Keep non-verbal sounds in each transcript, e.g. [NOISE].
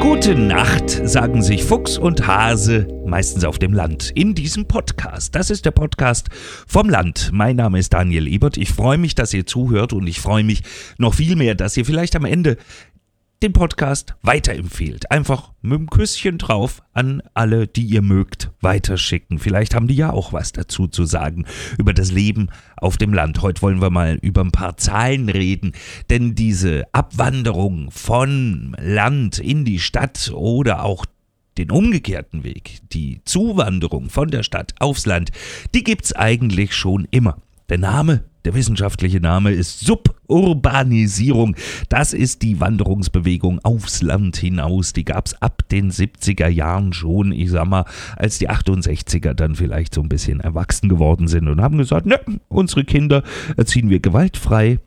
Gute Nacht, sagen sich Fuchs und Hase, meistens auf dem Land, in diesem Podcast. Das ist der Podcast vom Land. Mein Name ist Daniel Ebert. Ich freue mich, dass ihr zuhört und ich freue mich noch viel mehr, dass ihr vielleicht am Ende den Podcast weiterempfehlt. Einfach mit einem Küsschen drauf an alle, die ihr mögt, weiterschicken. Vielleicht haben die ja auch was dazu zu sagen über das Leben auf dem Land. Heute wollen wir mal über ein paar Zahlen reden, denn diese Abwanderung von Land in die Stadt oder auch den umgekehrten Weg, die Zuwanderung von der Stadt aufs Land, die gibt's eigentlich schon immer. Der Name der wissenschaftliche Name ist Suburbanisierung. Das ist die Wanderungsbewegung aufs Land hinaus. Die gab es ab den 70er Jahren schon. Ich sag mal, als die 68er dann vielleicht so ein bisschen erwachsen geworden sind und haben gesagt, ne, unsere Kinder erziehen wir gewaltfrei,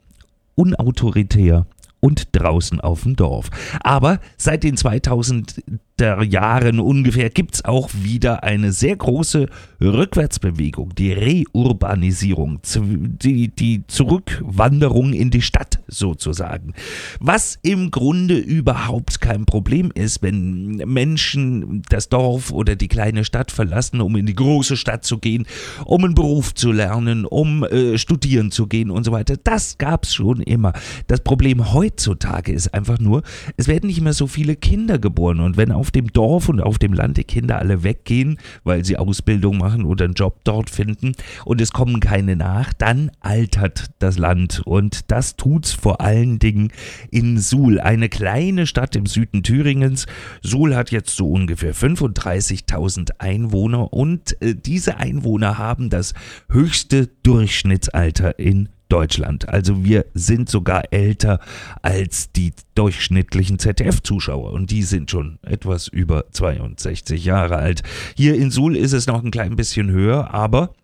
unautoritär und draußen auf dem Dorf. Aber seit den 2000 der Jahren ungefähr gibt es auch wieder eine sehr große Rückwärtsbewegung, die Reurbanisierung, die, die Zurückwanderung in die Stadt sozusagen. Was im Grunde überhaupt kein Problem ist, wenn Menschen das Dorf oder die kleine Stadt verlassen, um in die große Stadt zu gehen, um einen Beruf zu lernen, um äh, studieren zu gehen und so weiter. Das gab es schon immer. Das Problem heutzutage ist einfach nur, es werden nicht mehr so viele Kinder geboren und wenn auch auf dem Dorf und auf dem Land die Kinder alle weggehen, weil sie Ausbildung machen oder einen Job dort finden. Und es kommen keine nach, dann altert das Land. Und das tut's vor allen Dingen in Suhl, eine kleine Stadt im Süden Thüringens. Suhl hat jetzt so ungefähr 35.000 Einwohner. Und äh, diese Einwohner haben das höchste Durchschnittsalter in Deutschland. Also wir sind sogar älter als die durchschnittlichen ZDF-Zuschauer und die sind schon etwas über 62 Jahre alt. Hier in Suhl ist es noch ein klein bisschen höher, aber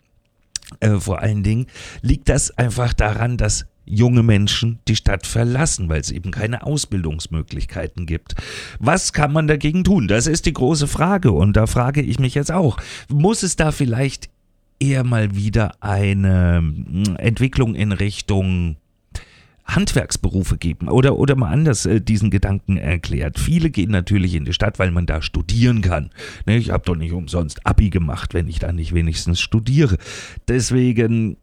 äh, vor allen Dingen liegt das einfach daran, dass junge Menschen die Stadt verlassen, weil es eben keine Ausbildungsmöglichkeiten gibt. Was kann man dagegen tun? Das ist die große Frage und da frage ich mich jetzt auch, muss es da vielleicht eher mal wieder eine hm, Entwicklung in Richtung Handwerksberufe geben oder, oder mal anders äh, diesen Gedanken erklärt. Viele gehen natürlich in die Stadt, weil man da studieren kann. Ne, ich habe doch nicht umsonst Abi gemacht, wenn ich da nicht wenigstens studiere. Deswegen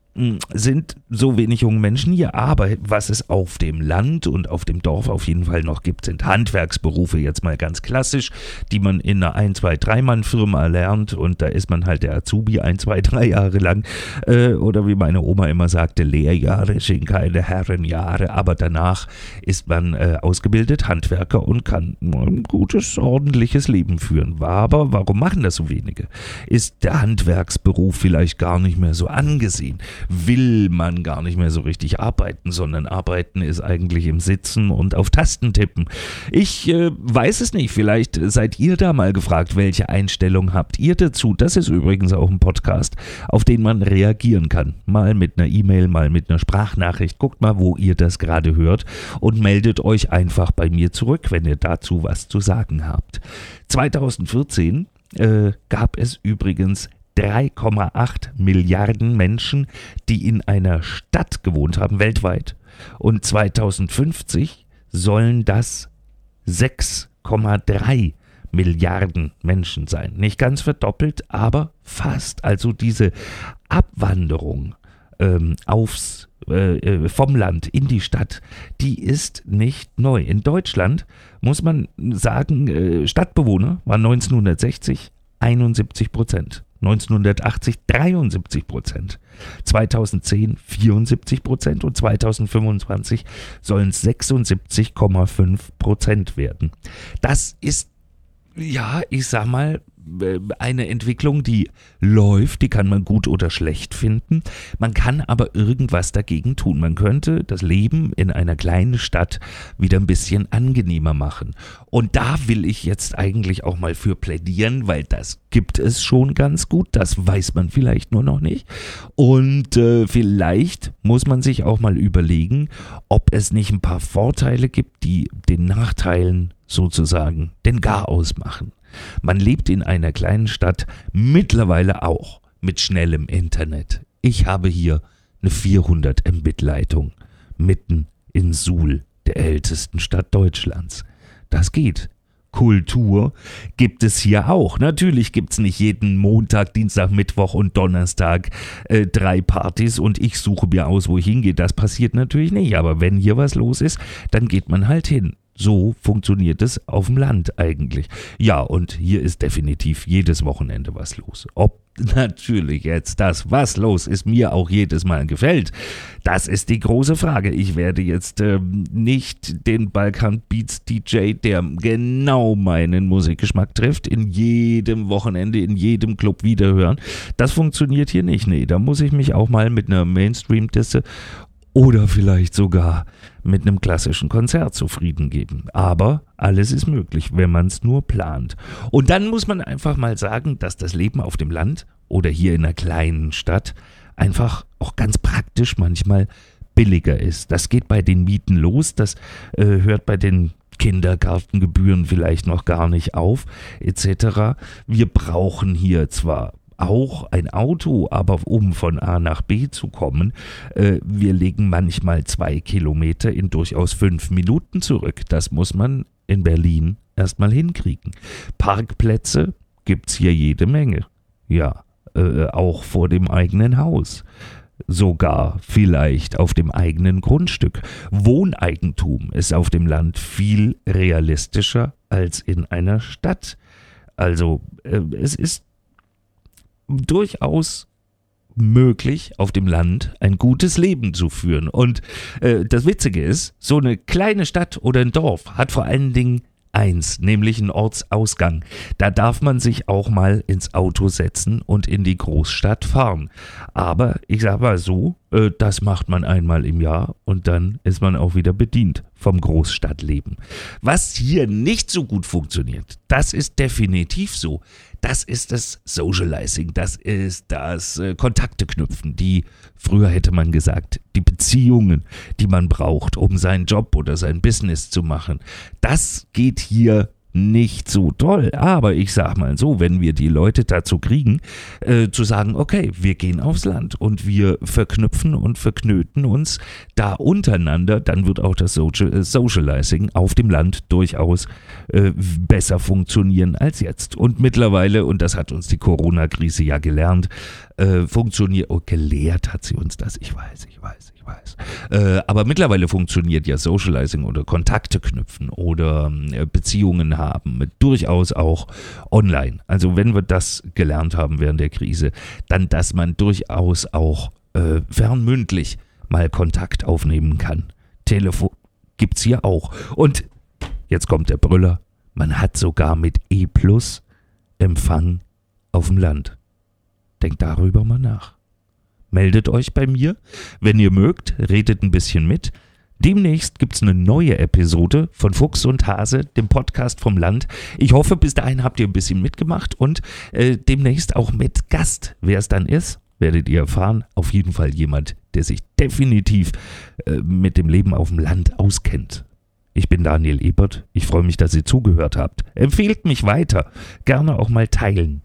sind so wenig junge Menschen hier, aber was es auf dem Land und auf dem Dorf auf jeden Fall noch gibt, sind Handwerksberufe, jetzt mal ganz klassisch, die man in einer 1, 2, 3 Mann Firma lernt und da ist man halt der Azubi 1, 2, 3 Jahre lang äh, oder wie meine Oma immer sagte, Lehrjahre sind keine Herrenjahre, aber danach ist man äh, ausgebildet Handwerker und kann ein gutes, ordentliches Leben führen. Aber warum machen das so wenige? Ist der Handwerksberuf vielleicht gar nicht mehr so angesehen? Will man gar nicht mehr so richtig arbeiten, sondern arbeiten ist eigentlich im Sitzen und auf Tasten tippen. Ich äh, weiß es nicht, vielleicht seid ihr da mal gefragt, welche Einstellung habt ihr dazu? Das ist übrigens auch ein Podcast, auf den man reagieren kann. Mal mit einer E-Mail, mal mit einer Sprachnachricht. Guckt mal, wo ihr das gerade hört und meldet euch einfach bei mir zurück, wenn ihr dazu was zu sagen habt. 2014 äh, gab es übrigens 3,8 Milliarden Menschen, die in einer Stadt gewohnt haben, weltweit. Und 2050 sollen das 6,3 Milliarden Menschen sein. Nicht ganz verdoppelt, aber fast. Also diese Abwanderung ähm, aufs, äh, äh vom Land in die Stadt, die ist nicht neu. In Deutschland muss man sagen, äh, Stadtbewohner waren 1960 71 Prozent. 1980 73 Prozent, 2010 74 Prozent und 2025 sollen es 76,5 Prozent werden. Das ist, ja, ich sag mal, eine Entwicklung, die läuft, die kann man gut oder schlecht finden. Man kann aber irgendwas dagegen tun. Man könnte das Leben in einer kleinen Stadt wieder ein bisschen angenehmer machen. Und da will ich jetzt eigentlich auch mal für plädieren, weil das gibt es schon ganz gut. Das weiß man vielleicht nur noch nicht. Und äh, vielleicht muss man sich auch mal überlegen, ob es nicht ein paar Vorteile gibt, die den Nachteilen sozusagen den Garaus machen. Man lebt in einer kleinen Stadt, mittlerweile auch mit schnellem Internet. Ich habe hier eine 400 Mbit Leitung mitten in Suhl der ältesten Stadt Deutschlands. Das geht. Kultur gibt es hier auch. Natürlich gibt es nicht jeden Montag, Dienstag, Mittwoch und Donnerstag äh, drei Partys und ich suche mir aus, wo ich hingehe. Das passiert natürlich nicht. Aber wenn hier was los ist, dann geht man halt hin. So funktioniert es auf dem Land eigentlich. Ja, und hier ist definitiv jedes Wochenende was los. Ob [LAUGHS] natürlich jetzt das, was los ist, mir auch jedes Mal gefällt, das ist die große Frage. Ich werde jetzt äh, nicht den Balkan Beats DJ, der genau meinen Musikgeschmack trifft, in jedem Wochenende, in jedem Club wiederhören. Das funktioniert hier nicht. Nee, da muss ich mich auch mal mit einer Mainstream-Disse oder vielleicht sogar mit einem klassischen Konzert zufrieden geben. Aber alles ist möglich, wenn man es nur plant. Und dann muss man einfach mal sagen, dass das Leben auf dem Land oder hier in einer kleinen Stadt einfach auch ganz praktisch manchmal billiger ist. Das geht bei den Mieten los, das äh, hört bei den Kindergartengebühren vielleicht noch gar nicht auf, etc. Wir brauchen hier zwar auch ein Auto, aber um von A nach B zu kommen, äh, wir legen manchmal zwei Kilometer in durchaus fünf Minuten zurück. Das muss man in Berlin erstmal hinkriegen. Parkplätze gibt's hier jede Menge. Ja, äh, auch vor dem eigenen Haus sogar vielleicht auf dem eigenen Grundstück. Wohneigentum ist auf dem Land viel realistischer als in einer Stadt. Also äh, es ist durchaus möglich, auf dem Land ein gutes Leben zu führen. Und äh, das Witzige ist, so eine kleine Stadt oder ein Dorf hat vor allen Dingen eins, nämlich einen Ortsausgang. Da darf man sich auch mal ins Auto setzen und in die Großstadt fahren. Aber ich sag mal so, äh, das macht man einmal im Jahr und dann ist man auch wieder bedient vom Großstadtleben. Was hier nicht so gut funktioniert, das ist definitiv so. Das ist das Socializing, das ist das äh, Kontakte knüpfen, die, früher hätte man gesagt, die Beziehungen, die man braucht, um seinen Job oder sein Business zu machen. Das geht hier nicht so toll. Aber ich sag mal so, wenn wir die Leute dazu kriegen, äh, zu sagen, okay, wir gehen aufs Land und wir verknüpfen und verknöten uns da untereinander, dann wird auch das Social, äh, Socializing auf dem Land durchaus äh, besser funktionieren als jetzt. Und mittlerweile, und das hat uns die Corona-Krise ja gelernt, äh, funktioniert, oh, gelehrt hat sie uns das, ich weiß, ich weiß, ich weiß. Äh, aber mittlerweile funktioniert ja Socializing oder Kontakte knüpfen oder äh, Beziehungen haben durchaus auch online. Also wenn wir das gelernt haben während der Krise, dann, dass man durchaus auch äh, fernmündlich mal Kontakt aufnehmen kann. Telefon gibt's hier auch. Und jetzt kommt der Brüller. Man hat sogar mit E Plus Empfang auf dem Land. Denkt darüber mal nach. Meldet euch bei mir, wenn ihr mögt, redet ein bisschen mit. Demnächst gibt's eine neue Episode von Fuchs und Hase, dem Podcast vom Land. Ich hoffe, bis dahin habt ihr ein bisschen mitgemacht und äh, demnächst auch mit Gast. Wer es dann ist, werdet ihr erfahren. Auf jeden Fall jemand, der sich definitiv äh, mit dem Leben auf dem Land auskennt. Ich bin Daniel Ebert. Ich freue mich, dass ihr zugehört habt. Empfehlt mich weiter. Gerne auch mal teilen.